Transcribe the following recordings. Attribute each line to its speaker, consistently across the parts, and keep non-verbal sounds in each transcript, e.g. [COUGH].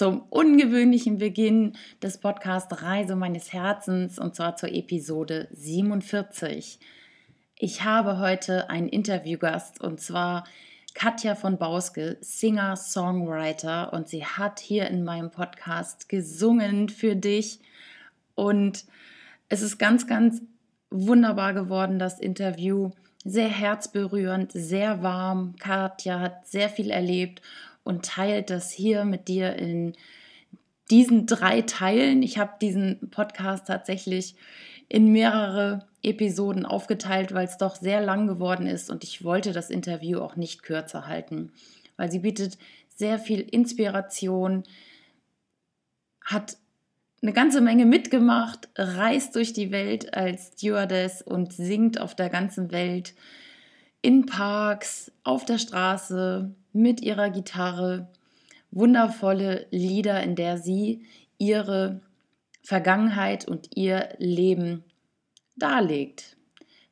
Speaker 1: zum ungewöhnlichen Beginn des Podcasts Reise meines Herzens und zwar zur Episode 47. Ich habe heute einen Interviewgast und zwar Katja von Bauske, Singer, Songwriter und sie hat hier in meinem Podcast gesungen für dich und es ist ganz, ganz wunderbar geworden, das Interview. Sehr herzberührend, sehr warm. Katja hat sehr viel erlebt und teilt das hier mit dir in diesen drei Teilen. Ich habe diesen Podcast tatsächlich in mehrere Episoden aufgeteilt, weil es doch sehr lang geworden ist und ich wollte das Interview auch nicht kürzer halten, weil sie bietet sehr viel Inspiration, hat eine ganze Menge mitgemacht, reist durch die Welt als Stewardess und singt auf der ganzen Welt in Parks, auf der Straße, mit ihrer Gitarre. Wundervolle Lieder, in der sie ihre Vergangenheit und ihr Leben darlegt.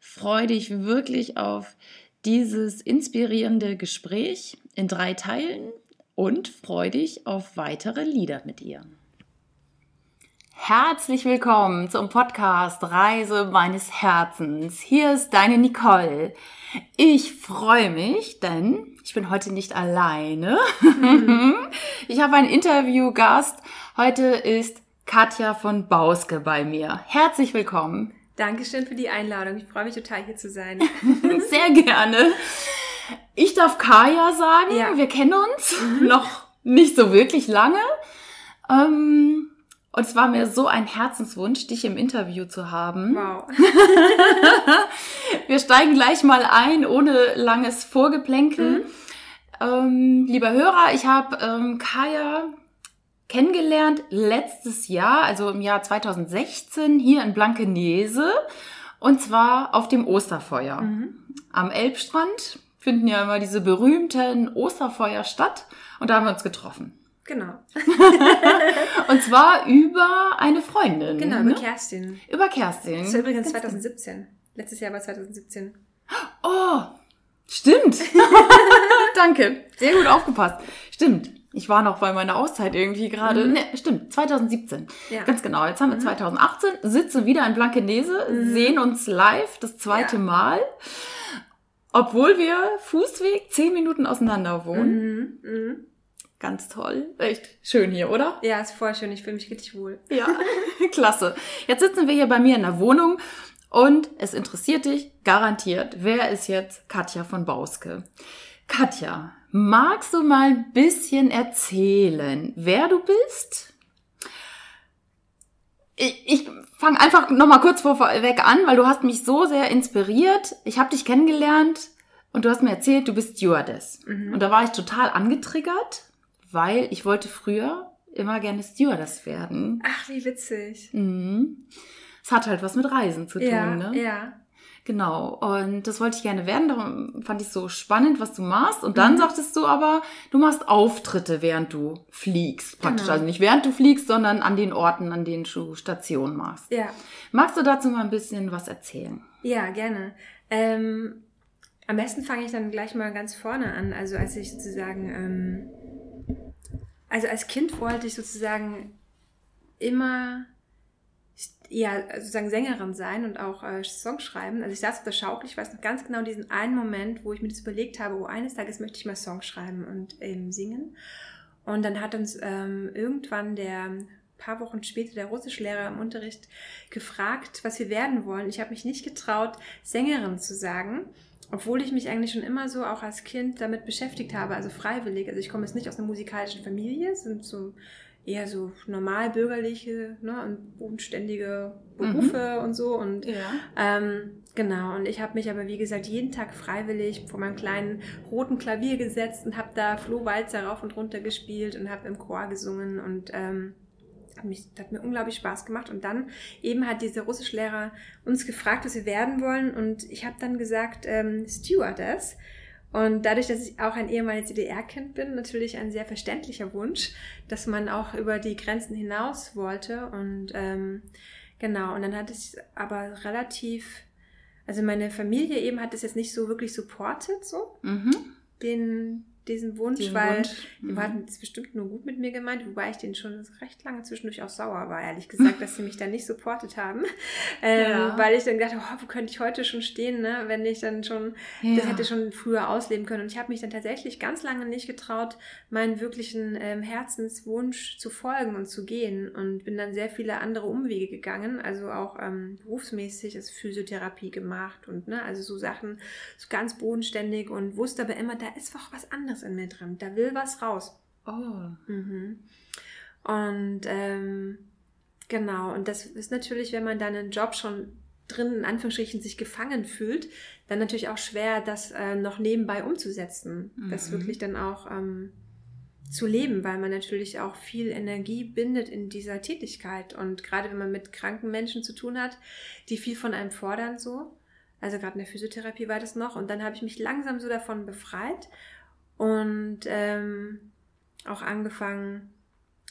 Speaker 1: Freue dich wirklich auf dieses inspirierende Gespräch in drei Teilen und freue dich auf weitere Lieder mit ihr. Herzlich willkommen zum Podcast Reise meines Herzens. Hier ist deine Nicole. Ich freue mich, denn ich bin heute nicht alleine. [LAUGHS] ich habe einen Interviewgast. Heute ist Katja von Bauske bei mir. Herzlich willkommen.
Speaker 2: Dankeschön für die Einladung. Ich freue mich total hier zu sein. [LAUGHS]
Speaker 1: Sehr gerne. Ich darf Kaya sagen. Ja. Wir kennen uns mhm. noch nicht so wirklich lange. Ähm, und es war mir so ein Herzenswunsch, dich im Interview zu haben. Wow. [LAUGHS] Wir steigen gleich mal ein, ohne langes Vorgeplänkel. Mhm. Ähm, lieber Hörer, ich habe ähm, Kaya kennengelernt letztes Jahr, also im Jahr 2016, hier in Blankenese. Und zwar auf dem Osterfeuer. Mhm. Am Elbstrand finden ja immer diese berühmten Osterfeuer statt. Und da haben wir uns getroffen.
Speaker 2: Genau. [LAUGHS]
Speaker 1: und zwar über eine Freundin.
Speaker 2: Genau, über ne? Kerstin.
Speaker 1: Über Kerstin.
Speaker 2: Das war übrigens 2017. Letztes Jahr war 2017.
Speaker 1: Oh, stimmt. [LAUGHS] Danke. Sehr gut aufgepasst. Stimmt. Ich war noch bei meiner Auszeit irgendwie gerade. Mhm. Ne, stimmt, 2017. Ja. Ganz genau. Jetzt haben wir mhm. 2018, sitzen wieder in Blankenese, mhm. sehen uns live das zweite ja. Mal. Obwohl wir Fußweg zehn Minuten auseinander wohnen. Mhm. Ganz toll. Echt schön hier, oder?
Speaker 2: Ja, ist voll schön. Ich fühle mich richtig wohl.
Speaker 1: Ja, [LAUGHS] klasse. Jetzt sitzen wir hier bei mir in der Wohnung und es interessiert dich garantiert, wer ist jetzt Katja von Bauske? Katja, magst du mal ein bisschen erzählen, wer du bist? Ich, ich fange einfach nochmal kurz vorweg an, weil du hast mich so sehr inspiriert. Ich habe dich kennengelernt und du hast mir erzählt, du bist Stewardess. Mhm. Und da war ich total angetriggert weil ich wollte früher immer gerne Stewardess werden.
Speaker 2: Ach, wie witzig.
Speaker 1: Mhm. Es hat halt was mit Reisen zu tun,
Speaker 2: ja,
Speaker 1: ne?
Speaker 2: Ja.
Speaker 1: Genau. Und das wollte ich gerne werden. Darum fand ich so spannend, was du machst. Und dann mhm. sagtest du aber, du machst Auftritte, während du fliegst. Praktisch. Genau. Also nicht während du fliegst, sondern an den Orten, an denen du Station machst.
Speaker 2: Ja.
Speaker 1: Magst du dazu mal ein bisschen was erzählen?
Speaker 2: Ja, gerne. Ähm, am besten fange ich dann gleich mal ganz vorne an. Also als ich sozusagen ähm, also als Kind wollte ich sozusagen immer ja, sozusagen Sängerin sein und auch äh, Songs schreiben. Also ich saß auf der Schaukel, ich weiß noch ganz genau diesen einen Moment, wo ich mir das überlegt habe, oh, eines Tages möchte ich mal Songs schreiben und ähm, singen. Und dann hat uns ähm, irgendwann der paar Wochen später der Russischlehrer im Unterricht gefragt, was wir werden wollen. Ich habe mich nicht getraut, Sängerin zu sagen obwohl ich mich eigentlich schon immer so auch als Kind damit beschäftigt habe, also freiwillig. Also ich komme jetzt nicht aus einer musikalischen Familie, sind so eher so normal bürgerliche ne, und bodenständige Berufe mhm. und so. Und ja. ähm, genau, und ich habe mich aber, wie gesagt, jeden Tag freiwillig vor meinem kleinen roten Klavier gesetzt und habe da Flohwalzer rauf und runter gespielt und habe im Chor gesungen und ähm, hat, mich, hat mir unglaublich Spaß gemacht. Und dann eben hat dieser Russischlehrer uns gefragt, was wir werden wollen. Und ich habe dann gesagt, ähm, Stewardess. Und dadurch, dass ich auch ein ehemaliges DDR-Kind bin, natürlich ein sehr verständlicher Wunsch, dass man auch über die Grenzen hinaus wollte. Und ähm, genau, und dann hat es aber relativ, also meine Familie eben hat es jetzt nicht so wirklich supportet, so, mhm. den, diesen Wunsch,
Speaker 1: Den
Speaker 2: weil
Speaker 1: Wunsch,
Speaker 2: die
Speaker 1: mhm.
Speaker 2: hatten es bestimmt nur gut mit mir gemeint, wobei ich denen schon recht lange zwischendurch auch sauer war, ehrlich gesagt, dass sie mich dann nicht supportet haben. [LAUGHS] Ähm,
Speaker 1: Ja.
Speaker 2: Weil ich dann gedacht habe, oh, wo könnte ich heute schon stehen, ne? wenn ich dann schon, das
Speaker 1: Ja.
Speaker 2: hätte schon früher ausleben können. Und ich habe mich dann tatsächlich ganz lange nicht getraut, meinen wirklichen ähm, Herzenswunsch zu folgen und zu gehen. Und bin dann sehr viele andere Umwege gegangen, also auch ähm, berufsmäßig, also Physiotherapie gemacht und ne, also so Sachen, so ganz bodenständig und wusste aber immer, da ist doch was anderes in mir drin, da will was raus.
Speaker 1: Oh.
Speaker 2: Mhm. Und ähm, genau, und das ist natürlich, wenn man dann einen Job schon drin, in Anführungsstrichen, sich gefangen fühlt, dann natürlich auch schwer, das äh, noch nebenbei umzusetzen. Das
Speaker 1: Mhm.
Speaker 2: wirklich dann auch ähm, zu leben, weil man natürlich auch viel Energie bindet in dieser Tätigkeit. Und gerade wenn man mit kranken Menschen zu tun hat, die viel von einem fordern, so. Also gerade in der Physiotherapie war das noch. Und dann habe ich mich langsam so davon befreit und ähm, auch angefangen,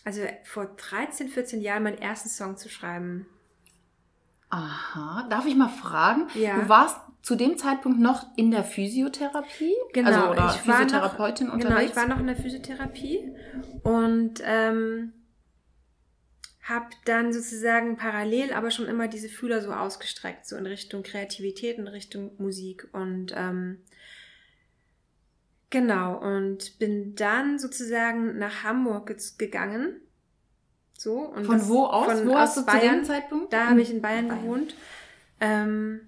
Speaker 2: also vor 13, 14 Jahren meinen ersten Song zu schreiben.
Speaker 1: Aha. Darf ich mal fragen?
Speaker 2: Ja.
Speaker 1: Du warst zu dem Zeitpunkt noch in der Physiotherapie?
Speaker 2: Genau,
Speaker 1: Also, oder
Speaker 2: ich war
Speaker 1: Physiotherapeutin
Speaker 2: noch,
Speaker 1: unterwegs?
Speaker 2: Genau, ich war noch in der Physiotherapie und ähm, habe dann sozusagen parallel aber schon immer diese Fühler so ausgestreckt, so in Richtung Kreativität, in Richtung Musik und ähm, genau und bin dann sozusagen nach Hamburg ge- gegangen. So, und
Speaker 1: Von
Speaker 2: das-
Speaker 1: wo aus?
Speaker 2: Von,
Speaker 1: wo
Speaker 2: aus
Speaker 1: hast du zu
Speaker 2: Bayern.
Speaker 1: dem Zeitpunkt?
Speaker 2: Da habe ich in Bayern
Speaker 1: Bayern.
Speaker 2: gewohnt. Ähm,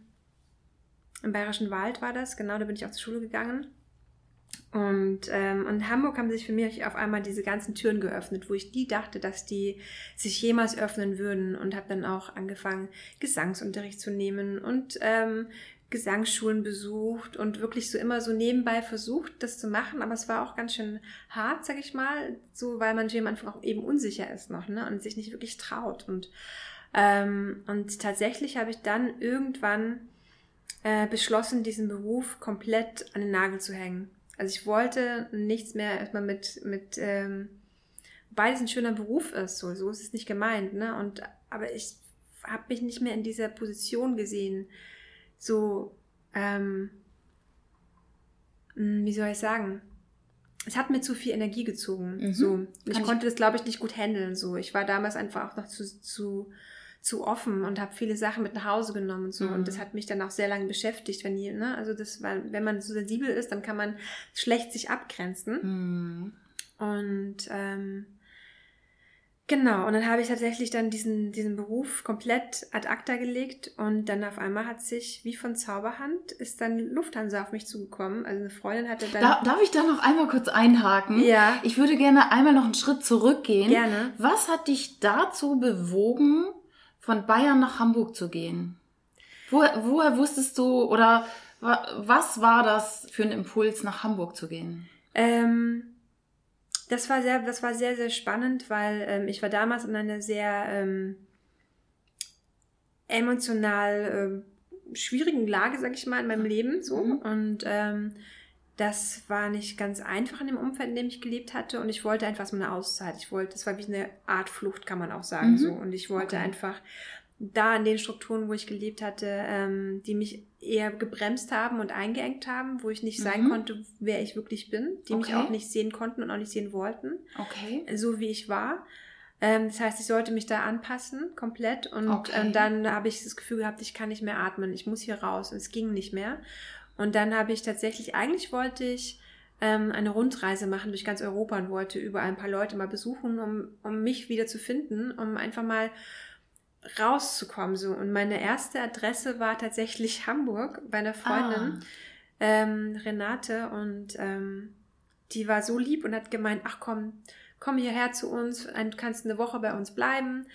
Speaker 2: Im Bayerischen Wald war das, genau, da bin ich auch zur Schule gegangen. Und ähm, in Hamburg haben sich für mich auf einmal diese ganzen Türen geöffnet, wo ich nie dachte, dass die sich jemals öffnen würden. Und habe dann auch angefangen, Gesangsunterricht zu nehmen und ähm, Gesangsschulen besucht und wirklich so immer so nebenbei versucht, das zu machen. Aber es war auch ganz schön hart, sag ich mal, so weil man am Anfang auch eben unsicher ist noch ne? und sich nicht wirklich traut. Und, ähm, und tatsächlich habe ich dann irgendwann äh, beschlossen, diesen Beruf komplett an den Nagel zu hängen. Also ich wollte nichts mehr erstmal mit, mit ähm, weil es ein schöner Beruf ist, so, so ist es nicht gemeint, ne? Und aber ich habe mich nicht mehr in dieser Position gesehen, so, ähm, mh, wie soll ich sagen? Es hat mir zu viel Energie gezogen.
Speaker 1: Mhm.
Speaker 2: So. Ich
Speaker 1: Kann ich-
Speaker 2: konnte das, glaube ich, nicht gut handeln. So. Ich war damals einfach auch noch zu, zu, zu offen und habe viele Sachen mit nach Hause genommen und so.
Speaker 1: Mhm.
Speaker 2: Und das hat mich dann auch sehr lange beschäftigt, wenn die, ne, also das war, wenn man so sensibel ist, dann kann man schlecht sich abgrenzen.
Speaker 1: Hm.
Speaker 2: Und ähm, genau, und dann habe ich tatsächlich dann diesen, diesen Beruf komplett ad acta gelegt und dann auf einmal hat sich, wie von Zauberhand, ist dann Lufthansa auf mich zugekommen. Also eine Freundin hatte dann.
Speaker 1: Da, darf ich da noch einmal kurz einhaken?
Speaker 2: Ja.
Speaker 1: Ich würde gerne einmal noch einen Schritt zurückgehen.
Speaker 2: Gerne.
Speaker 1: Was hat dich dazu bewogen, von Bayern nach Hamburg zu gehen? Woher, woher wusstest du oder wa- was war das für ein Impuls, nach Hamburg zu gehen?
Speaker 2: Ähm, das war sehr, das war sehr, sehr spannend, weil ähm, ich war damals in einer sehr ähm, emotional ähm, schwierigen Lage, sag ich mal, in meinem Leben so
Speaker 1: Mhm.
Speaker 2: und ähm, das war nicht ganz einfach in dem Umfeld, in dem ich gelebt hatte und ich wollte einfach so eine Auszeit. Ich wollte, das war wie eine Art Flucht, kann man auch sagen
Speaker 1: Mhm.
Speaker 2: so und ich wollte
Speaker 1: Okay.
Speaker 2: einfach da in den Strukturen, wo ich gelebt hatte, ähm, die mich eher gebremst haben und eingeengt haben, wo ich nicht sein
Speaker 1: Mhm.
Speaker 2: konnte, wer ich wirklich bin, die mich
Speaker 1: Okay.
Speaker 2: auch nicht sehen konnten und auch nicht sehen wollten,
Speaker 1: Okay.
Speaker 2: so wie ich war. Ähm, das heißt, ich sollte mich da anpassen, komplett. Und
Speaker 1: Okay.
Speaker 2: ähm, dann habe ich das Gefühl gehabt, ich kann nicht mehr atmen, ich muss hier raus. Und es ging nicht mehr. Und dann habe ich tatsächlich, eigentlich wollte ich ähm, eine Rundreise machen durch ganz Europa und wollte überall ein paar Leute mal besuchen, um, um mich wieder zu finden, um einfach mal rauszukommen. So. Und meine erste Adresse war tatsächlich Hamburg bei einer Freundin,
Speaker 1: Ah.
Speaker 2: ähm, Renate. Und ähm, die war so lieb und hat gemeint, ach komm, komm hierher zu uns, du kannst eine Woche bei uns bleiben.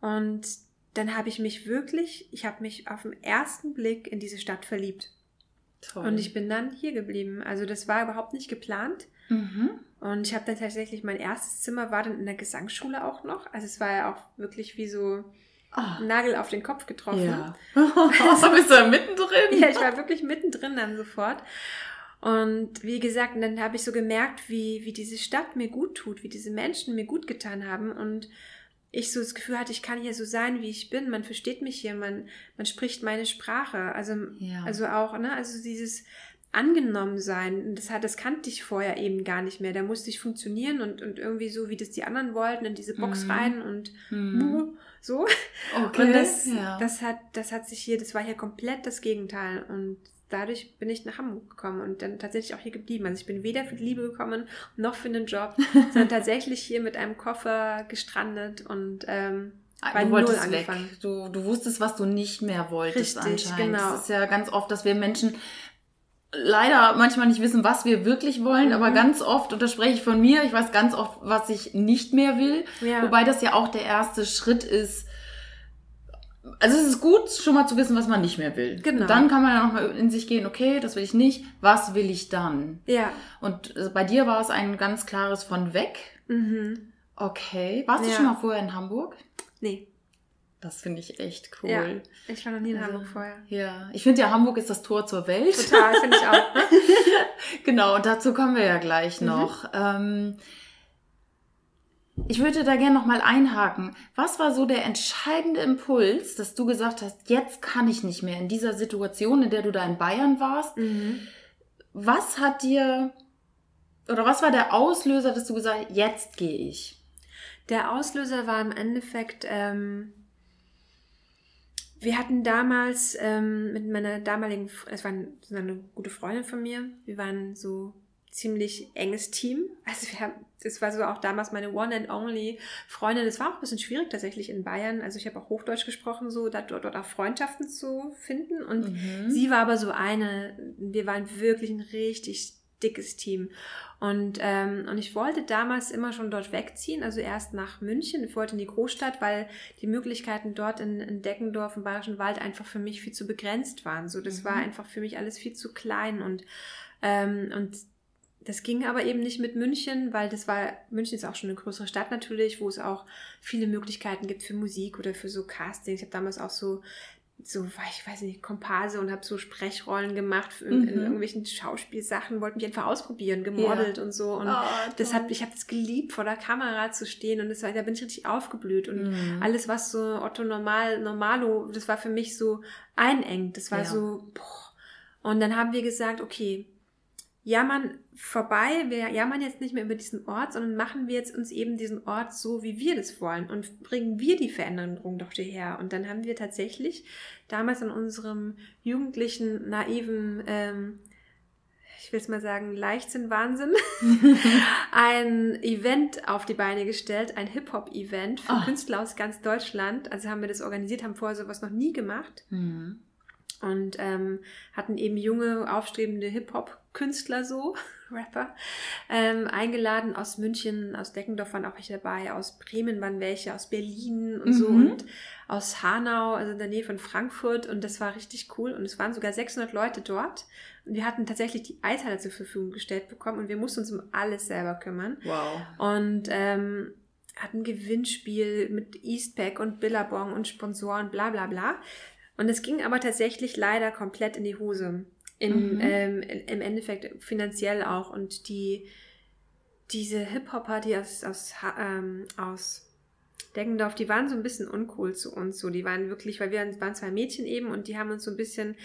Speaker 2: Und dann habe ich mich wirklich, ich habe mich auf den ersten Blick in diese Stadt verliebt.
Speaker 1: Toll.
Speaker 2: Und ich bin dann hier geblieben. Also das war überhaupt nicht geplant.
Speaker 1: Mhm.
Speaker 2: Und ich habe dann tatsächlich, mein erstes Zimmer war dann in der Gesangsschule auch noch. Also es war ja auch wirklich wie so Ein Nagel auf den Kopf getroffen.
Speaker 1: Ja. [LAUGHS] Bist du da mittendrin?
Speaker 2: Ja, ich war wirklich mittendrin dann sofort. Und wie gesagt, dann habe ich so gemerkt, wie, wie diese Stadt mir gut tut, wie diese Menschen mir gut getan haben. Und ich so das Gefühl hatte, ich kann hier so sein, wie ich bin. Man versteht mich hier, man, man spricht meine Sprache. Also,
Speaker 1: Ja.
Speaker 2: also auch, ne, also dieses angenommen sein. Das, hat, das kannte ich vorher eben gar nicht mehr. Da musste ich funktionieren und, und irgendwie so, wie das die anderen wollten, in diese Box mhm. rein und mhm. So. Okay, und das, ja. das, hat, das hat sich hier, das war hier komplett das Gegenteil. Und dadurch bin ich nach Hamburg gekommen und dann tatsächlich auch hier geblieben. Also ich bin weder für die Liebe gekommen noch für einen Job, [LAUGHS] sondern tatsächlich hier mit einem Koffer gestrandet und ähm,
Speaker 1: ah, bei du wolltest Null angefangen. Weg. Du, du wusstest, was du nicht mehr wolltest Richtig, anscheinend. Genau. Das ist ja ganz oft, dass wir Menschen leider manchmal nicht wissen, was wir wirklich wollen, mhm. aber ganz oft, und das spreche ich von mir, ich weiß ganz oft, was ich nicht mehr will. Ja. Wobei das ja auch der erste Schritt ist, also es ist gut, schon mal zu wissen, was man nicht mehr will. Genau. Und dann kann man ja nochmal in sich gehen, okay, das will ich nicht, was will ich dann? Ja. Und äh, bei dir war es ein ganz klares von weg. Mhm. Okay. Warst ja. du schon mal vorher in Hamburg? Nee. Das finde ich echt cool. Ja,
Speaker 2: ich war noch nie in also, Hamburg vorher.
Speaker 1: Ja, ich finde ja, Hamburg ist das Tor zur Welt. Total, finde ich auch. [LAUGHS] genau, und dazu kommen wir ja gleich mhm. noch. Mhm. Ähm, ich würde da gerne nochmal einhaken. Was war so der entscheidende Impuls, dass du gesagt hast, jetzt kann ich nicht mehr in dieser Situation, in der du da in Bayern warst? Mhm. Was hat dir, oder was war der Auslöser, dass du gesagt hast, jetzt gehe ich?
Speaker 2: Der Auslöser war im Endeffekt, ähm, wir hatten damals ähm, mit meiner damaligen, es war eine gute Freundin von mir, wir waren so ziemlich enges Team. Also wir haben, das war so auch damals meine One and Only Freundin. Das war auch ein bisschen schwierig tatsächlich in Bayern. Also ich habe auch Hochdeutsch gesprochen, so dort, dort auch Freundschaften zu finden. Und mhm. sie war aber so eine, wir waren wirklich ein richtig dickes Team. Und, ähm, und ich wollte damals immer schon dort wegziehen, also erst nach München. Ich wollte in die Großstadt, weil die Möglichkeiten dort in, in Deckendorf im Bayerischen Wald einfach für mich viel zu begrenzt waren. So, das mhm. war einfach für mich alles viel zu klein und ähm, und das ging aber eben nicht mit München, weil das war, München ist auch schon eine größere Stadt natürlich, wo es auch viele Möglichkeiten gibt für Musik oder für so Castings. Ich habe damals auch so, so, ich weiß nicht, Komparse und habe so Sprechrollen gemacht in, mhm. in, irgendwelchen Schauspielsachen, wollte mich einfach ausprobieren, gemodelt ja. und so. Und oh, das hat, ich habe es geliebt, vor der Kamera zu stehen und das war, da bin ich richtig aufgeblüht. Und mhm. alles, was so Otto Normal, Normalo, das war für mich so einengt. Das war ja. so, boah. Und dann haben wir gesagt, okay, jammern vorbei, wir jammern jetzt nicht mehr über diesen Ort, sondern machen wir jetzt uns eben diesen Ort so, wie wir das wollen und bringen wir die Veränderung doch hierher. Und dann haben wir tatsächlich damals in unserem jugendlichen, naiven, ähm, ich will es mal sagen, Leichtsinn, Wahnsinn, [LAUGHS] ein Event auf die Beine gestellt, ein Hip-Hop-Event für oh. Künstler aus ganz Deutschland. Also haben wir das organisiert, haben vorher sowas noch nie gemacht. Mhm. Und ähm, hatten eben junge, aufstrebende Hip-Hop-Künstler so, [LAUGHS] Rapper, ähm, eingeladen aus München, aus Deckendorf waren auch welche dabei, aus Bremen waren welche, aus Berlin und mhm. so und aus Hanau, also in der Nähe von Frankfurt und das war richtig cool und es waren sogar 600 Leute dort und wir hatten tatsächlich die Eishalle zur Verfügung gestellt bekommen und wir mussten uns um alles selber kümmern. Wow. Und ähm, hatten Gewinnspiel mit Eastpack und Billabong und Sponsoren, bla bla bla. Und es ging aber tatsächlich leider komplett in die Hose. In, mhm. ähm, Im Endeffekt finanziell auch. Und die, diese Hip-Hopper, die aus, aus, ähm, aus Deggendorf, die waren so ein bisschen uncool zu uns. So, die waren wirklich, weil wir waren zwei Mädchen eben und die haben uns so ein bisschen,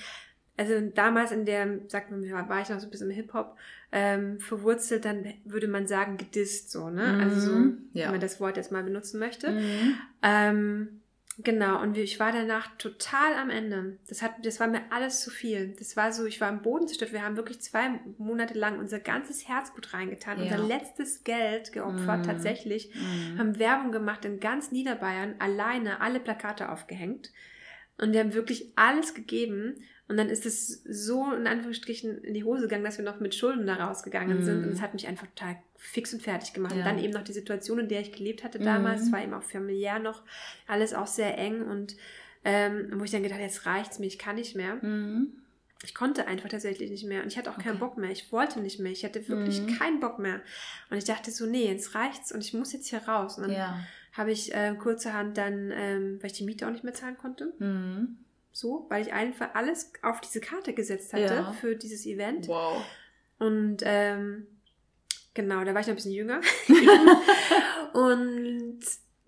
Speaker 2: also damals in der, sagt man, war ich noch so ein bisschen im Hip-Hop ähm, verwurzelt, dann würde man sagen, gedisst so, ne? Mhm. Also so, ja. wenn man das Wort jetzt mal benutzen möchte. Mhm. Ähm, Genau, und ich war danach total am Ende. Das, hat, das war mir alles zu viel. Das war so, ich war am Boden zerstört. Wir haben wirklich zwei Monate lang unser ganzes Herzblut reingetan, ja. unser letztes Geld geopfert mm. tatsächlich, mm. haben Werbung gemacht in ganz Niederbayern, alleine alle Plakate aufgehängt. Und wir haben wirklich alles gegeben. Und dann ist es so in Anführungsstrichen in die Hose gegangen, dass wir noch mit Schulden da rausgegangen mm. sind. Und es hat mich einfach total fix und fertig gemacht. Ja. Und dann eben noch die Situation, in der ich gelebt hatte damals, mhm. war eben auch familiär noch alles auch sehr eng und ähm, wo ich dann gedacht, jetzt reicht's mir, ich kann nicht mehr. Mhm. Ich konnte einfach tatsächlich nicht mehr und ich hatte auch okay. keinen Bock mehr. Ich wollte nicht mehr. Ich hatte wirklich mhm. keinen Bock mehr. Und ich dachte so, nee, jetzt reicht's und ich muss jetzt hier raus. Und dann ja. habe ich äh, kurzerhand dann, ähm, weil ich die Miete auch nicht mehr zahlen konnte, mhm. so, weil ich einfach alles auf diese Karte gesetzt hatte ja. für dieses Event. Wow. Und ähm, Genau, da war ich noch ein bisschen jünger. [LAUGHS] und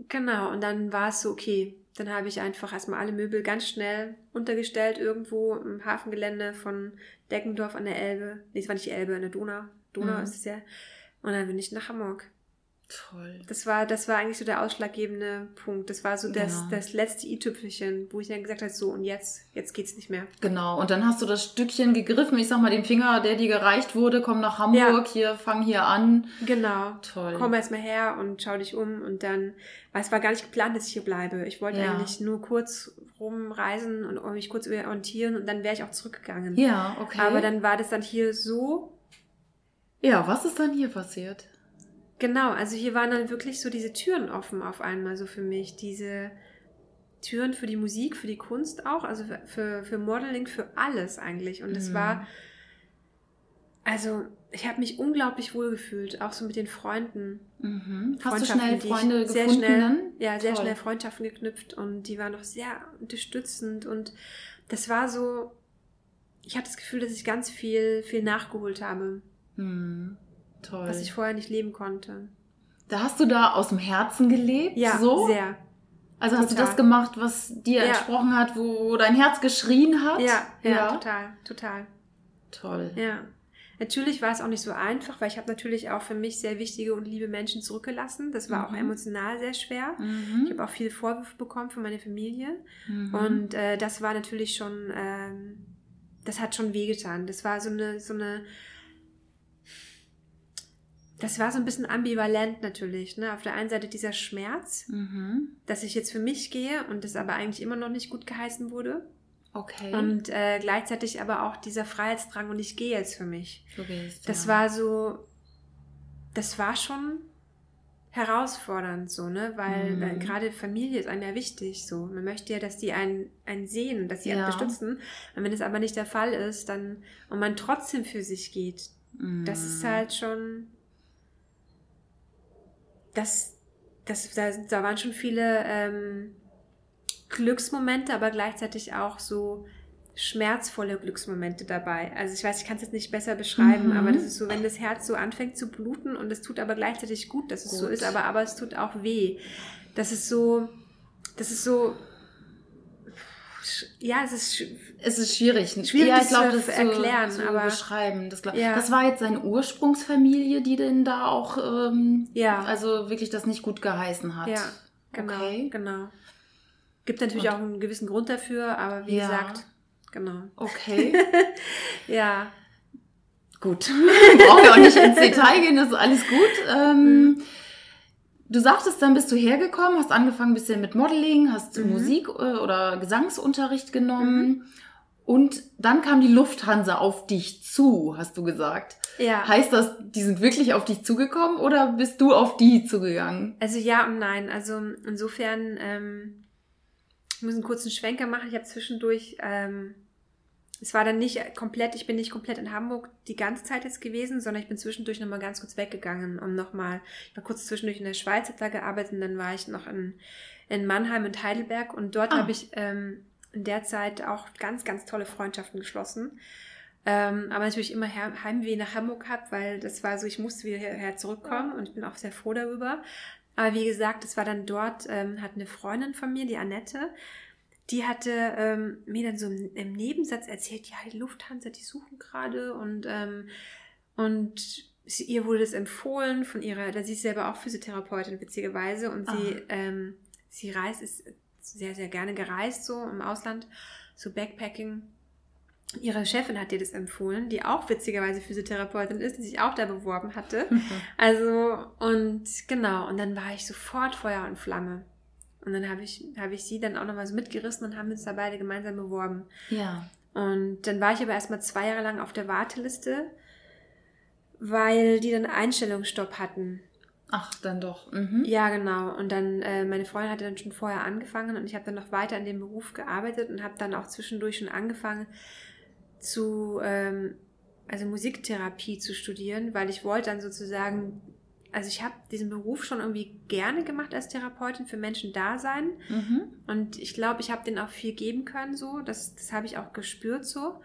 Speaker 2: genau, und dann war es so, okay, Dann habe ich einfach erstmal alle Möbel ganz schnell untergestellt irgendwo im Hafengelände von Deckendorf an der Elbe. Nee, es war nicht die Elbe, an der Donau. Donau
Speaker 1: Mhm.
Speaker 2: ist es ja. Und dann bin ich nach Hamburg.
Speaker 1: Toll.
Speaker 2: Das war, das war eigentlich so der ausschlaggebende Punkt. Das war so das,
Speaker 1: Ja.
Speaker 2: das letzte i-Tüpfelchen, wo ich dann gesagt habe, so und jetzt, jetzt geht's nicht mehr.
Speaker 1: Genau, und dann hast du das Stückchen gegriffen, ich sag mal, den Finger, der dir gereicht wurde, komm nach Hamburg, hier, fang hier an.
Speaker 2: Genau.
Speaker 1: Toll.
Speaker 2: Komm erst mal her und schau dich um und dann, weil es war gar nicht geplant, dass ich hier bleibe. Ich wollte
Speaker 1: Ja.
Speaker 2: eigentlich nur kurz rumreisen und mich kurz orientieren und dann wäre ich auch zurückgegangen.
Speaker 1: Ja, okay.
Speaker 2: Aber dann war das dann hier so,
Speaker 1: Ja, was ist dann hier passiert?
Speaker 2: Genau, also hier waren dann wirklich so diese Türen offen auf einmal so für mich. Diese Türen für die Musik, für die Kunst auch, also für- für, Modeling, für alles eigentlich. Und es
Speaker 1: Mhm.
Speaker 2: war, also ich habe mich unglaublich wohl gefühlt, auch so mit den Freunden.
Speaker 1: Mhm. Hast du schnell Freunde
Speaker 2: sehr
Speaker 1: gefunden
Speaker 2: schnell,
Speaker 1: dann?
Speaker 2: Ja, sehr
Speaker 1: Toll.
Speaker 2: schnell Freundschaften geknüpft und die waren auch sehr unterstützend und das war so, ich hatte das Gefühl, dass ich ganz viel, viel nachgeholt habe,
Speaker 1: Hm. Toll.
Speaker 2: was ich vorher nicht leben konnte.
Speaker 1: da hast du da aus dem Herzen gelebt?
Speaker 2: Ja,
Speaker 1: so?
Speaker 2: sehr.
Speaker 1: Also hast du
Speaker 2: Total.
Speaker 1: das gemacht, was dir
Speaker 2: Ja.
Speaker 1: entsprochen hat, wo dein Herz geschrien hat?
Speaker 2: Ja, ja, total, total.
Speaker 1: Toll.
Speaker 2: Ja. Natürlich war es auch nicht so einfach, weil ich habe natürlich auch für mich sehr wichtige und liebe Menschen zurückgelassen. Das war auch
Speaker 1: Mhm.
Speaker 2: emotional sehr schwer. Ich
Speaker 1: Mhm.
Speaker 2: habe auch viele Vorwürfe bekommen von meiner Familie.
Speaker 1: Mhm.
Speaker 2: Und äh, das war natürlich schon, ähm, das hat schon wehgetan. Das war so eine, so eine, das war so ein bisschen ambivalent natürlich. Ne? Auf der einen Seite dieser Schmerz,
Speaker 1: Mhm.
Speaker 2: dass ich jetzt für mich gehe und das aber eigentlich immer noch nicht gut geheißen wurde.
Speaker 1: Okay.
Speaker 2: Und äh, gleichzeitig aber auch dieser Freiheitsdrang und ich gehe jetzt für mich.
Speaker 1: du gehst,
Speaker 2: Das
Speaker 1: ja.
Speaker 2: war so, das war schon herausfordernd so, ne? Weil,
Speaker 1: Mhm.
Speaker 2: weil gerade Familie ist einem ja wichtig so. Man möchte ja, dass die einen, einen sehen, dass sie einen
Speaker 1: Ja.
Speaker 2: unterstützen. Und wenn es aber nicht der Fall ist, dann und man trotzdem für sich geht, das
Speaker 1: Mhm.
Speaker 2: ist halt schon das, das da, da waren schon viele ähm, Glücksmomente, aber gleichzeitig auch so schmerzvolle Glücksmomente dabei. Also ich weiß, ich kann es jetzt nicht besser beschreiben,
Speaker 1: Mhm.
Speaker 2: aber das ist so, wenn das Herz so anfängt zu bluten und es tut aber gleichzeitig gut, dass es so ist, aber, aber es tut auch weh. Das ist so, das ist so, ja, es ist,
Speaker 1: Es ist schwierig.
Speaker 2: Schwierig,
Speaker 1: ja, ich glaube,
Speaker 2: zu
Speaker 1: das
Speaker 2: erklären,
Speaker 1: zu, zu
Speaker 2: aber-
Speaker 1: beschreiben. Das, glaub,
Speaker 2: Ja.
Speaker 1: das war jetzt seine Ursprungsfamilie, die denn da auch, ähm,
Speaker 2: ja.
Speaker 1: also wirklich das nicht gut geheißen hat.
Speaker 2: Ja, Genau,
Speaker 1: Okay.
Speaker 2: genau. Gibt natürlich
Speaker 1: Und-
Speaker 2: auch einen gewissen Grund dafür, aber wie
Speaker 1: Ja.
Speaker 2: gesagt, genau.
Speaker 1: Okay, [LAUGHS]
Speaker 2: Ja,
Speaker 1: gut. [LAUGHS] Brauchen wir auch nicht ins Detail gehen, das ist alles gut. Ähm,
Speaker 2: Mhm.
Speaker 1: Du sagtest, dann bist du hergekommen, hast angefangen ein bisschen mit Modeling, hast
Speaker 2: Mhm.
Speaker 1: Musik- äh, oder Gesangsunterricht genommen. Und dann kam die Lufthansa auf dich zu, hast du gesagt.
Speaker 2: ja.
Speaker 1: Heißt das, die sind wirklich auf dich zugekommen oder bist du auf die zugegangen?
Speaker 2: Also ja und nein. Also insofern, ähm, ich muss einen kurzen Schwenker machen. Ich habe zwischendurch, ähm, es war dann nicht komplett, ich bin nicht komplett in Hamburg die ganze Zeit jetzt gewesen, sondern ich bin zwischendurch nochmal ganz kurz weggegangen, um nochmal, ich war kurz zwischendurch in der Schweiz, hab da gearbeitet und dann war ich noch in, in Mannheim und Heidelberg und dort
Speaker 1: Ah.
Speaker 2: habe ich ähm, in der Zeit auch ganz, ganz tolle Freundschaften geschlossen. Ähm, aber natürlich immer Her Heimweh nach Hamburg gehabt, weil das war so, ich musste wieder hierher zurückkommen und ich bin auch sehr froh darüber. Aber wie gesagt, es war dann dort, ähm, hat eine Freundin von mir, die Annette, die hatte ähm, mir dann so im, im Nebensatz erzählt, ja, die Lufthansa, die suchen gerade und, ähm, und sie, ihr wurde das empfohlen von ihrer, da sie ist selber auch Physiotherapeutin, witzigerweise, und sie, ähm, sie reist, ist sehr, sehr gerne gereist, so im Ausland, so Backpacking. Ihre Chefin hat ihr das empfohlen, die auch witzigerweise Physiotherapeutin ist, die sich auch da beworben hatte. [LAUGHS] Also, und genau, und dann war ich sofort Feuer und Flamme. Und dann habe ich, habe ich sie dann auch nochmal so mitgerissen und haben uns da beide gemeinsam beworben.
Speaker 1: Ja.
Speaker 2: Und dann war ich aber erstmal zwei Jahre lang auf der Warteliste, weil die dann Einstellungsstopp hatten.
Speaker 1: Ach, dann doch. Mhm.
Speaker 2: Ja, genau. Und dann, äh, meine Freundin hatte dann schon vorher angefangen und ich habe dann noch weiter in dem Beruf gearbeitet und habe dann auch zwischendurch schon angefangen zu, ähm, also Musiktherapie zu studieren, weil ich wollte dann sozusagen, also ich habe diesen Beruf schon irgendwie gerne gemacht als Therapeutin für Menschen da sein
Speaker 1: Mhm.
Speaker 2: und ich glaube, ich habe denen auch viel geben können, so. Das, das habe ich auch gespürt, so.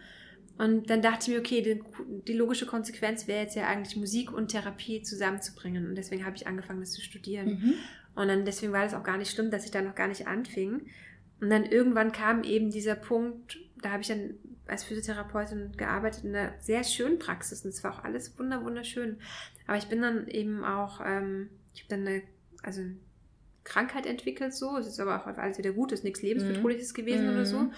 Speaker 2: Und dann dachte ich mir, okay, die, die logische Konsequenz wäre jetzt ja eigentlich Musik und Therapie zusammenzubringen. Und deswegen habe ich angefangen, das zu studieren.
Speaker 1: Mhm.
Speaker 2: Und dann deswegen war das auch gar nicht schlimm, dass ich da noch gar nicht anfing. Und dann irgendwann kam eben dieser Punkt, da habe ich dann als Physiotherapeutin gearbeitet in einer sehr schönen Praxis und es war auch alles wunder wunderschön. Aber ich bin dann eben auch, ähm, ich habe dann eine, also Krankheit entwickelt so, es ist aber auch alles wieder gut, es ist nichts lebensbedrohliches gewesen
Speaker 1: Mhm.
Speaker 2: oder so.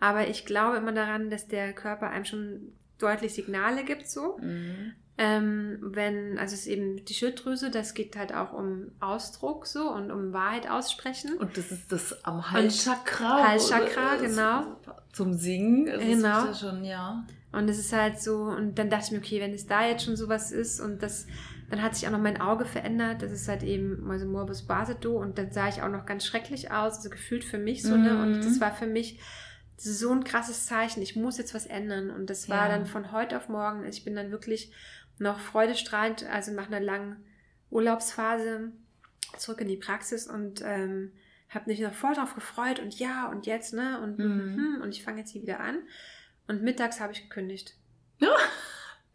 Speaker 2: Aber ich glaube immer daran, dass der Körper einem schon deutlich Signale gibt so.
Speaker 1: Mhm.
Speaker 2: Ähm, wenn, also es ist eben die Schilddrüse, das geht halt auch um Ausdruck so und um Wahrheit aussprechen.
Speaker 1: Und das ist das am Halschakra.
Speaker 2: Halschakra, genau.
Speaker 1: Zum Singen. Das
Speaker 2: Genau.
Speaker 1: Ist ja schon, ja.
Speaker 2: Und es ist halt so, und dann dachte ich mir, okay, wenn es da jetzt schon sowas ist und das, dann hat sich auch noch mein Auge verändert. Das ist halt eben also Morbus Basedow und dann sah ich auch noch ganz schrecklich aus, also gefühlt für mich so, ne?
Speaker 1: Mhm.
Speaker 2: Und das war für mich so ein krasses Zeichen. Ich muss jetzt was ändern. Und das war
Speaker 1: Ja.
Speaker 2: dann von heute auf morgen. Ich bin dann wirklich noch freudestrahlend, also nach einer langen Urlaubsphase zurück in die Praxis und ähm, habe mich noch voll drauf gefreut und ja und jetzt, ne? Und,
Speaker 1: Mhm.
Speaker 2: mhm. und ich fange jetzt hier wieder an. Und mittags habe ich gekündigt. [LAUGHS]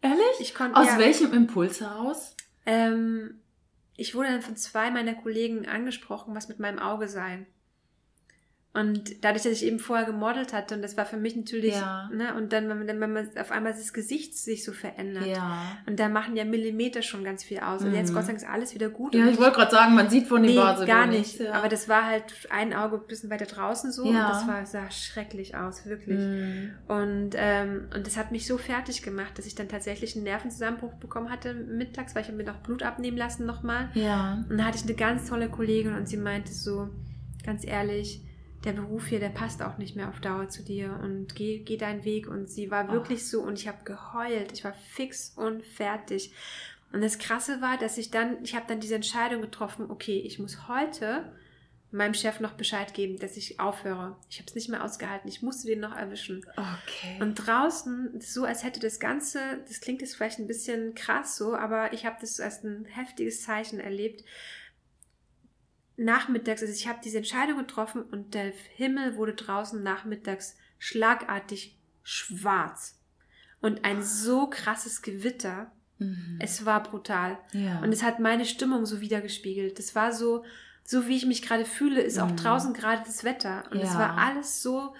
Speaker 1: Ehrlich?
Speaker 2: Ich konnte
Speaker 1: Aus
Speaker 2: ja,
Speaker 1: welchem Impuls heraus?
Speaker 2: ähm, ich wurde dann von zwei meiner Kollegen angesprochen, was mit meinem Auge sei. Und dadurch, dass ich eben vorher gemodelt hatte, und das war für mich natürlich,
Speaker 1: Ja.
Speaker 2: ne, und dann, wenn man, wenn man auf einmal das Gesicht sich so verändert.
Speaker 1: Ja.
Speaker 2: Und da machen ja Millimeter schon ganz viel aus. Und
Speaker 1: Mhm.
Speaker 2: jetzt, Gott sei Dank, ist alles wieder gut.
Speaker 1: Ja,
Speaker 2: Und
Speaker 1: ich wollte gerade sagen, man sieht von dem
Speaker 2: Nee,
Speaker 1: Basedow
Speaker 2: gar nicht.
Speaker 1: Ja.
Speaker 2: Aber das war halt ein Auge ein bisschen weiter draußen so.
Speaker 1: Ja.
Speaker 2: Und das war, sah schrecklich aus, wirklich.
Speaker 1: Mhm.
Speaker 2: Und, ähm, und das hat mich so fertig gemacht, dass ich dann tatsächlich einen Nervenzusammenbruch bekommen hatte mittags, weil ich mir noch Blut abnehmen lassen nochmal.
Speaker 1: Ja.
Speaker 2: Und da hatte ich eine ganz tolle Kollegin und sie meinte so, ganz ehrlich, der Beruf hier, der passt auch nicht mehr auf Dauer zu dir und geh, geh deinen Weg. Und sie war
Speaker 1: Oh.
Speaker 2: wirklich so und ich habe geheult. Ich war fix und fertig. Und das Krasse war, dass ich dann, ich habe dann diese Entscheidung getroffen, okay, ich muss heute meinem Chef noch Bescheid geben, dass ich aufhöre. Ich habe es nicht mehr ausgehalten. Ich musste den noch erwischen.
Speaker 1: Okay.
Speaker 2: Und draußen, so als hätte das Ganze, das klingt jetzt vielleicht ein bisschen krass so, aber ich habe das als ein heftiges Zeichen erlebt. Nachmittags, also ich habe diese Entscheidung getroffen und der Himmel wurde draußen nachmittags schlagartig schwarz. Und ein so krasses Gewitter.
Speaker 1: Mhm.
Speaker 2: Es war brutal.
Speaker 1: ja.
Speaker 2: Und es hat meine Stimmung so wiedergespiegelt. Das war so, so wie ich mich gerade fühle, ist auch
Speaker 1: Mhm.
Speaker 2: draußen gerade das Wetter. Und es
Speaker 1: Ja.
Speaker 2: war alles so,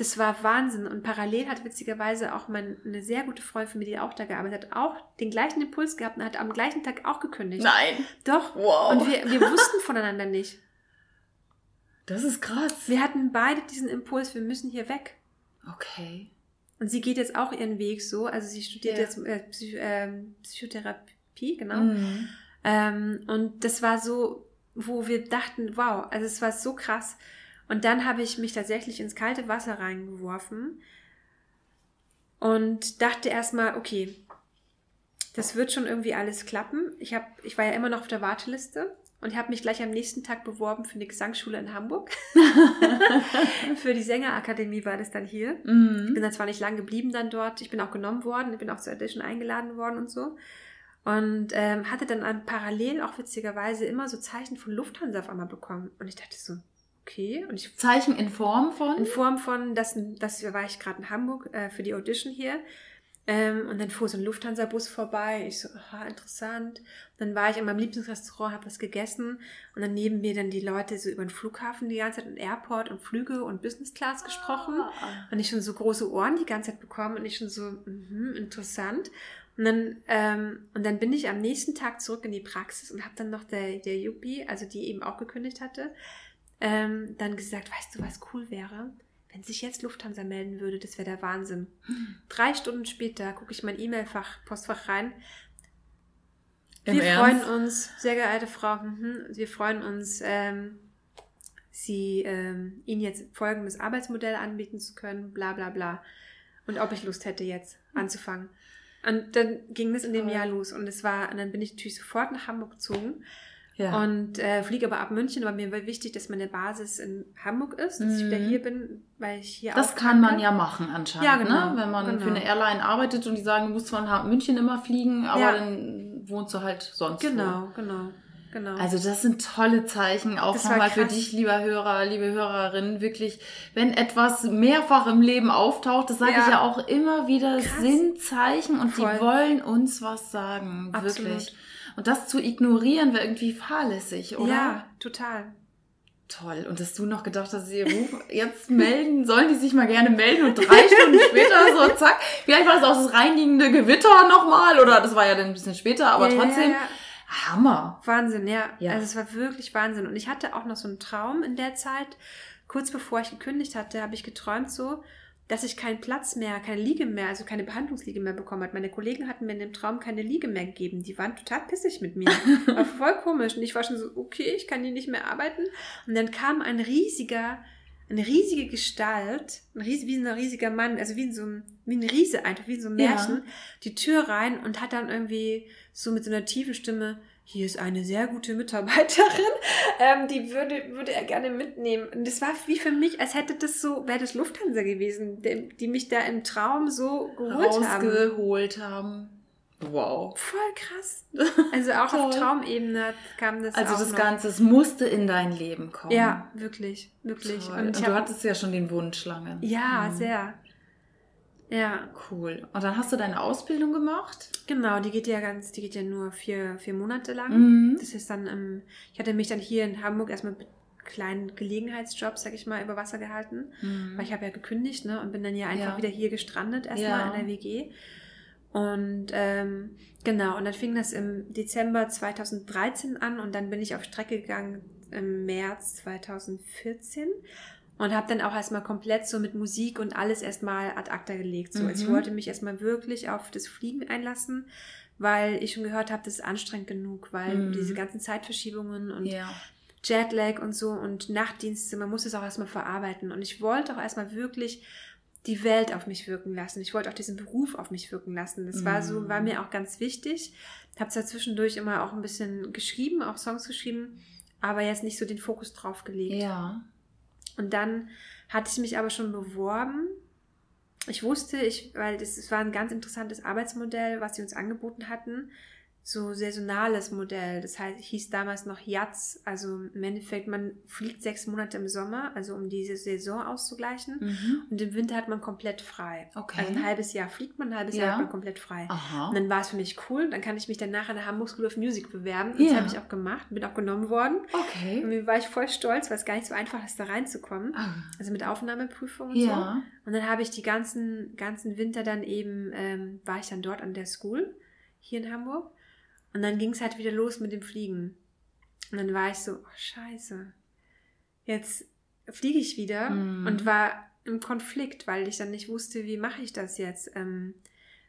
Speaker 2: das war Wahnsinn. Und parallel hat witzigerweise auch mein, eine sehr gute Freundin von mir, die auch da gearbeitet hat, auch den gleichen Impuls gehabt und hat am gleichen Tag auch gekündigt.
Speaker 1: Nein.
Speaker 2: Doch.
Speaker 1: Wow.
Speaker 2: Und wir, wir wussten voneinander nicht.
Speaker 1: das ist krass.
Speaker 2: Wir hatten beide diesen Impuls, wir müssen hier weg.
Speaker 1: Okay.
Speaker 2: Und sie geht jetzt auch ihren Weg so. Also sie studiert
Speaker 1: Ja.
Speaker 2: jetzt äh, Psych ähm, Psychotherapie, genau.
Speaker 1: Mhm.
Speaker 2: Ähm, und das war so, wo wir dachten, wow, also es war so krass. Und dann habe ich mich tatsächlich ins kalte Wasser reingeworfen und dachte erstmal, okay, das wird schon irgendwie alles klappen. Ich, hab, ich war ja immer noch auf der Warteliste und habe mich gleich am nächsten Tag beworben für eine Gesangsschule in Hamburg. [LAUGHS] für die Sängerakademie war das dann hier. Ich bin
Speaker 1: Mhm.
Speaker 2: dann zwar nicht lang geblieben dann dort, ich bin auch genommen worden, ich bin auch zur Audition eingeladen worden und so. Und ähm, hatte dann an parallel auch witzigerweise immer so Zeichen von Lufthansa auf einmal bekommen. Und ich dachte so, okay. Und ich
Speaker 1: Zeichen in Form von?
Speaker 2: in Form von, das, das war ich gerade in Hamburg äh, für die Audition hier. Ähm, und dann fuhr so ein Lufthansa-Bus vorbei. Ich so, aha, interessant. Dann war ich in meinem Lieblingsrestaurant, habe was gegessen. Und dann neben mir dann die Leute so über den Flughafen die ganze Zeit und Airport und Flüge und Business Class gesprochen.
Speaker 1: Ah.
Speaker 2: Und ich schon so große Ohren die ganze Zeit bekommen und ich schon so, mhm, interessant. Und dann, ähm, und dann bin ich am nächsten Tag zurück in die Praxis und habe dann noch der, der Yuppie, also die eben auch gekündigt hatte, ähm, dann gesagt, weißt du, was cool wäre? Wenn sich jetzt Lufthansa melden würde, das wäre der Wahnsinn. Drei Stunden später gucke ich mein E-Mail-Fach, Postfach rein.
Speaker 1: Im
Speaker 2: wir
Speaker 1: Ernst?
Speaker 2: freuen uns, sehr geehrte Frau, mhm, wir freuen uns, ähm, Sie ähm, Ihnen jetzt folgendes Arbeitsmodell anbieten zu können, bla bla bla. Und ob ich Lust hätte, jetzt anzufangen. Und dann ging das in dem. Jahr los. Und es war, und dann bin ich natürlich sofort nach Hamburg gezogen
Speaker 1: Ja.
Speaker 2: und äh, fliege aber ab München, weil mir war wichtig, dass meine Basis in Hamburg ist, dass ich wieder
Speaker 1: Mhm.
Speaker 2: hier bin, weil ich hier
Speaker 1: das kann man ja machen anscheinend,
Speaker 2: Ja, genau,
Speaker 1: ne? wenn man
Speaker 2: genau.
Speaker 1: für eine Airline arbeitet und die sagen, du musst von Ha- München immer fliegen, aber
Speaker 2: Ja.
Speaker 1: dann wohnst du halt sonst
Speaker 2: Genau, genau, genau.
Speaker 1: wo. Also das sind tolle Zeichen, auch nochmal für dich, lieber Hörer, liebe Hörerin, wirklich, wenn etwas mehrfach im Leben auftaucht, das sage
Speaker 2: Ja.
Speaker 1: ich ja auch immer wieder,
Speaker 2: Krass.
Speaker 1: sind Zeichen und
Speaker 2: Voll.
Speaker 1: die wollen uns was sagen,
Speaker 2: Absolut.
Speaker 1: wirklich. Und das zu ignorieren wäre irgendwie fahrlässig, oder?
Speaker 2: Ja, total.
Speaker 1: Toll. Und dass du noch gedacht hast, sie jetzt melden, sollen die sich mal gerne melden und drei Stunden später [LAUGHS] so zack. Vielleicht war das auch das reinigende Gewitter nochmal oder das war ja dann ein bisschen später, aber
Speaker 2: ja,
Speaker 1: trotzdem.
Speaker 2: ja, ja.
Speaker 1: Hammer.
Speaker 2: Wahnsinn, ja.
Speaker 1: Ja.
Speaker 2: Also es war wirklich Wahnsinn. Und ich hatte auch noch so einen Traum in der Zeit. Kurz bevor ich gekündigt hatte, habe ich geträumt so, dass ich keinen Platz mehr, keine Liege mehr, also keine Behandlungsliege mehr bekommen hat. Meine Kollegen hatten mir in dem Traum keine Liege mehr gegeben. Die waren total pissig mit mir. [LAUGHS] War voll komisch. Und ich war schon so, okay, ich kann hier nicht mehr arbeiten. Und dann kam ein riesiger, eine riesige Gestalt, ein ries, wie ein riesiger Mann, also wie, in so ein, wie ein Riese einfach, wie in so ein
Speaker 1: Ja.
Speaker 2: Märchen, die Tür rein und hat dann irgendwie so mit so einer tiefen Stimme, hier ist eine sehr gute Mitarbeiterin, [LAUGHS] ähm, die würde, würde er gerne mitnehmen. Und das war wie für mich, als hätte das so, wäre das Lufthansa gewesen, die, die mich da im Traum so geholt haben.
Speaker 1: Rausgeholt haben. Wow.
Speaker 2: Voll krass. [LAUGHS] Also auch auf. Traumebene kam das
Speaker 1: Also das
Speaker 2: noch.
Speaker 1: Ganze, es musste in dein Leben kommen.
Speaker 2: Ja, wirklich, wirklich.
Speaker 1: Toll.
Speaker 2: Und
Speaker 1: Und du hattest ja schon den Wunsch lange.
Speaker 2: ja,
Speaker 1: Mhm.
Speaker 2: sehr. Ja,
Speaker 1: Cool. Und dann hast du deine Ausbildung gemacht?
Speaker 2: genau, die geht ja ganz, die geht ja nur vier, vier Monate lang.
Speaker 1: Mhm.
Speaker 2: Das ist dann, ähm, ich hatte mich dann hier in Hamburg erstmal mit kleinen Gelegenheitsjobs, sag ich mal, über Wasser gehalten.
Speaker 1: Mhm.
Speaker 2: Weil ich habe ja gekündigt, ne? Und bin dann ja einfach
Speaker 1: Ja.
Speaker 2: wieder hier gestrandet, erstmal
Speaker 1: Ja.
Speaker 2: in der WG. Und ähm, genau, und dann fing das im Dezember 2013 an und dann bin ich auf Strecke gegangen im März 2014 und habe dann auch erstmal komplett so mit Musik und alles erstmal ad acta gelegt. So, also ich
Speaker 1: Mhm.
Speaker 2: wollte mich erstmal wirklich auf das Fliegen einlassen, weil ich schon gehört habe, das ist anstrengend genug, weil
Speaker 1: Mhm.
Speaker 2: diese ganzen Zeitverschiebungen und
Speaker 1: ja.
Speaker 2: Jetlag und so und Nachtdienste, man muss es auch erstmal verarbeiten. Und ich wollte auch erstmal wirklich die Welt auf mich wirken lassen. Ich wollte auch diesen Beruf auf mich wirken lassen. Das war so,
Speaker 1: Mhm.
Speaker 2: war mir auch ganz wichtig. Habe zwar zwischendurch immer auch ein bisschen geschrieben, auch Songs geschrieben, aber jetzt nicht so den Fokus drauf gelegt.
Speaker 1: Ja.
Speaker 2: Und dann hatte ich mich aber schon beworben. Ich wusste, ich, weil es war ein ganz interessantes Arbeitsmodell, was sie uns angeboten hatten. So saisonales Modell. Das heißt, hieß damals noch Jatz. Also im Endeffekt, man fliegt sechs Monate im Sommer, also um diese Saison auszugleichen.
Speaker 1: Mhm.
Speaker 2: Und im Winter hat man komplett frei.
Speaker 1: Okay.
Speaker 2: Also ein halbes Jahr fliegt man, ein halbes
Speaker 1: Ja.
Speaker 2: Jahr hat man komplett frei.
Speaker 1: Aha.
Speaker 2: Und dann war es für mich cool. Dann kann ich mich dann nachher an der Hamburg School of Music bewerben. Und
Speaker 1: Ja.
Speaker 2: Das habe ich auch gemacht, bin auch genommen worden. Und
Speaker 1: Okay.
Speaker 2: mir war ich voll stolz, weil es gar nicht so einfach ist, da reinzukommen.
Speaker 1: Ah.
Speaker 2: Also mit Aufnahmeprüfung und
Speaker 1: Ja.
Speaker 2: so. Und dann habe ich die ganzen, ganzen Winter dann eben, ähm, war ich dann dort an der School hier in Hamburg. Und dann ging es halt wieder los mit dem Fliegen. Und dann war ich so, oh, scheiße. Jetzt fliege ich wieder
Speaker 1: Mhm.
Speaker 2: und war im Konflikt, weil ich dann nicht wusste, wie mache ich das jetzt. Ähm,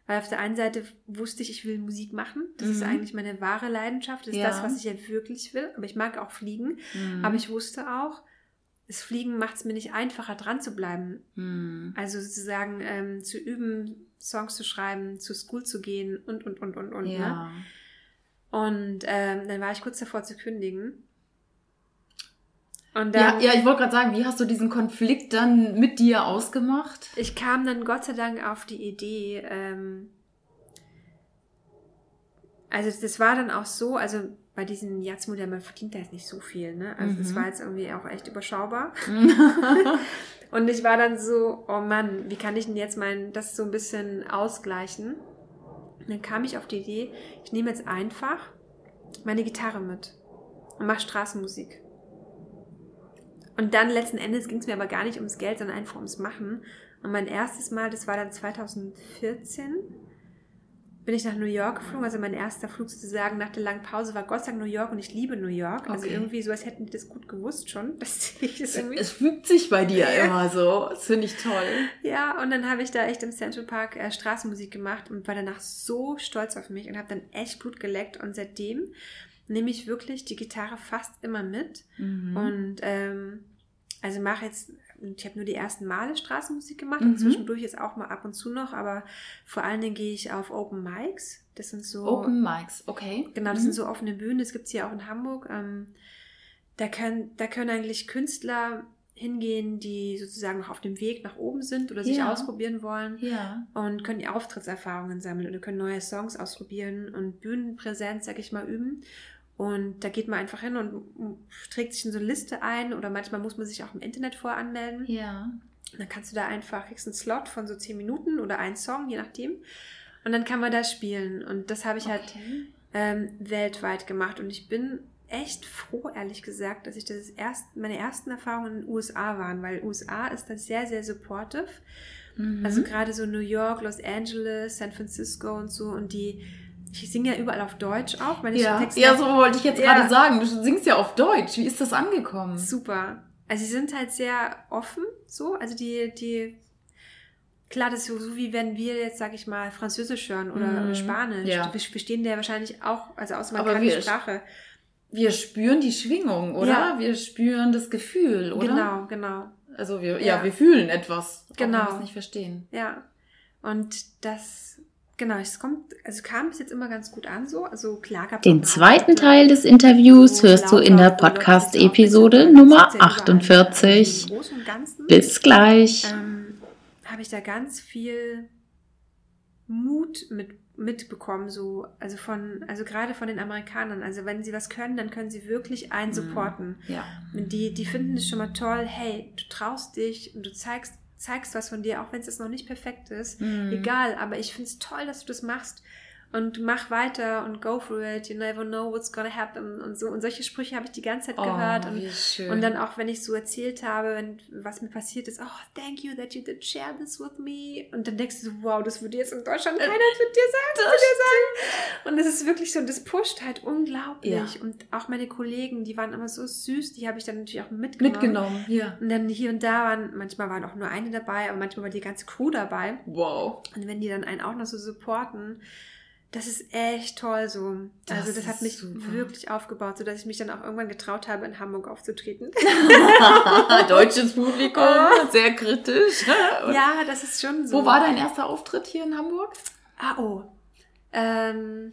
Speaker 2: weil auf der einen Seite wusste ich, ich will Musik machen. Das ist
Speaker 1: Mhm.
Speaker 2: eigentlich meine wahre Leidenschaft. Das ist
Speaker 1: Ja.
Speaker 2: das, was ich ja wirklich will. Aber ich mag auch fliegen.
Speaker 1: Mhm.
Speaker 2: Aber ich wusste auch, das Fliegen macht es mir nicht einfacher, dran zu bleiben.
Speaker 1: Mhm.
Speaker 2: Also sozusagen ähm, zu üben, Songs zu schreiben, zur School zu gehen und, und, und, und, und. Ne?
Speaker 1: Ja.
Speaker 2: Und ähm, dann war ich kurz davor zu kündigen. Und
Speaker 1: Ja,
Speaker 2: dann,
Speaker 1: ja, ich wollte gerade sagen, wie hast du diesen Konflikt dann mit dir ausgemacht?
Speaker 2: ich kam dann Gott sei Dank auf die Idee, ähm, also das war dann auch so, also bei diesem Jazz-Modell, man verdient da jetzt nicht so viel, ne? Also das
Speaker 1: Mhm.
Speaker 2: war jetzt irgendwie auch echt überschaubar. [LAUGHS] Und ich war dann so, oh Mann, wie kann ich denn jetzt mein, das so ein bisschen ausgleichen? Und dann kam ich auf die Idee, ich nehme jetzt einfach meine Gitarre mit und mache Straßenmusik. Und dann letzten Endes ging es mir aber gar nicht ums Geld, sondern einfach ums Machen. Und mein erstes Mal, das war dann 2014, bin ich nach New York geflogen. Also mein erster Flug sozusagen nach der langen Pause war Gott sei Dank New York und ich liebe New York. Also
Speaker 1: Okay.
Speaker 2: irgendwie so, als hätten die das gut gewusst schon, [LAUGHS] dass ich das irgendwie
Speaker 1: Es fügt sich bei dir
Speaker 2: Ja.
Speaker 1: immer so. Das finde ich toll.
Speaker 2: Ja, und dann habe ich da echt im Central Park äh, Straßenmusik gemacht und war danach so stolz auf mich und habe dann echt Blut geleckt. Und seitdem nehme ich wirklich die Gitarre fast immer mit.
Speaker 1: Mhm.
Speaker 2: Und ähm, also mache jetzt, ich habe nur die ersten Male Straßenmusik gemacht
Speaker 1: Mhm.
Speaker 2: und zwischendurch jetzt auch mal ab und zu noch, aber vor allen Dingen gehe ich auf Open Mics. Das sind so.
Speaker 1: Open Mics, okay.
Speaker 2: Genau, das
Speaker 1: Mhm.
Speaker 2: sind so offene Bühnen, das gibt es hier auch in Hamburg. Ähm, da, können, da können eigentlich Künstler hingehen, die sozusagen noch auf dem Weg nach oben sind oder sich
Speaker 1: Ja.
Speaker 2: ausprobieren wollen
Speaker 1: Ja.
Speaker 2: und können die Auftrittserfahrungen sammeln oder können neue Songs ausprobieren und Bühnenpräsenz, sag ich mal, üben. Und da geht man einfach hin und trägt sich in so eine Liste ein oder manchmal muss man sich auch im Internet voranmelden.
Speaker 1: Ja.
Speaker 2: Und dann kannst du da einfach, kriegst einen Slot von so 10 Minuten oder einen Song, je nachdem. Und dann kann man da spielen. Und das habe ich halt
Speaker 1: Okay.
Speaker 2: ähm, weltweit gemacht. Und ich bin echt froh, ehrlich gesagt, dass ich das erst, meine ersten Erfahrungen in den USA waren, weil USA ist da sehr, sehr supportive. Mhm. Also gerade so New York, Los Angeles, San Francisco und so und die ich singe ja überall auf Deutsch auch. Meine
Speaker 1: ja. ja, so wollte ich jetzt ja. gerade sagen. Du singst ja auf Deutsch. Wie ist das angekommen?
Speaker 2: Super. Also sie sind halt sehr offen, so. Also die, die, klar, das ist so, so wie wenn wir jetzt, sag ich mal, Französisch hören oder mm, Spanisch. Ja. Wir verstehen der wahrscheinlich auch, also aus meiner Sprache
Speaker 1: wir spüren die Schwingung, oder? Ja. Wir spüren das Gefühl, oder?
Speaker 2: Genau, genau.
Speaker 1: Also wir, ja, ja wir fühlen etwas,
Speaker 2: genau.
Speaker 1: auch wenn wir es nicht verstehen.
Speaker 2: Ja. Und das, genau, es kommt, also kam bis jetzt immer ganz gut an so. Also klar gab
Speaker 1: Den zweiten Teil des Interviews hörst du in der Podcast-Episode Nummer 48. Bis gleich.
Speaker 2: Ähm, Habe ich da ganz viel Mut mit mitbekommen, so, also von, also gerade von den Amerikanern. Also wenn sie was können, dann können sie wirklich einen mhm. supporten.
Speaker 1: Ja.
Speaker 2: Die, die finden es schon mal toll, hey, du traust dich und du zeigst, zeigst was von dir, auch wenn es noch nicht perfekt ist. Mhm. Egal, aber ich finde es toll, dass du das machst und mach weiter und go for it, you never know what's gonna happen und so. Und solche Sprüche habe ich die ganze Zeit oh, gehört. Und, und, dann auch, wenn ich so erzählt habe, wenn, was mir passiert ist, oh, thank you that you did share this with me. Und dann denkst du so, wow, das würde jetzt in Deutschland keiner mit dir sagen, zu dir sagen. Und es ist wirklich so, das pusht halt unglaublich. Ja. Und auch meine Kollegen, die waren immer so süß, die habe ich dann natürlich auch mitgenommen.
Speaker 1: Mitgenommen, ja.
Speaker 2: Und dann hier und da waren, manchmal waren auch nur eine dabei, aber manchmal war die ganze Crew dabei.
Speaker 1: Wow.
Speaker 2: Und wenn die dann einen auch noch so supporten, das ist echt toll so. Das also das hat mich super. wirklich aufgebaut, so dass ich mich dann auch irgendwann getraut habe, in Hamburg aufzutreten. [LAUGHS]
Speaker 1: Deutsches Publikum, [LAUGHS] sehr kritisch. [LAUGHS]
Speaker 2: ja, das ist schon so.
Speaker 1: Wo war dein erster Auftritt hier in Hamburg?
Speaker 2: Ah, oh. Ähm,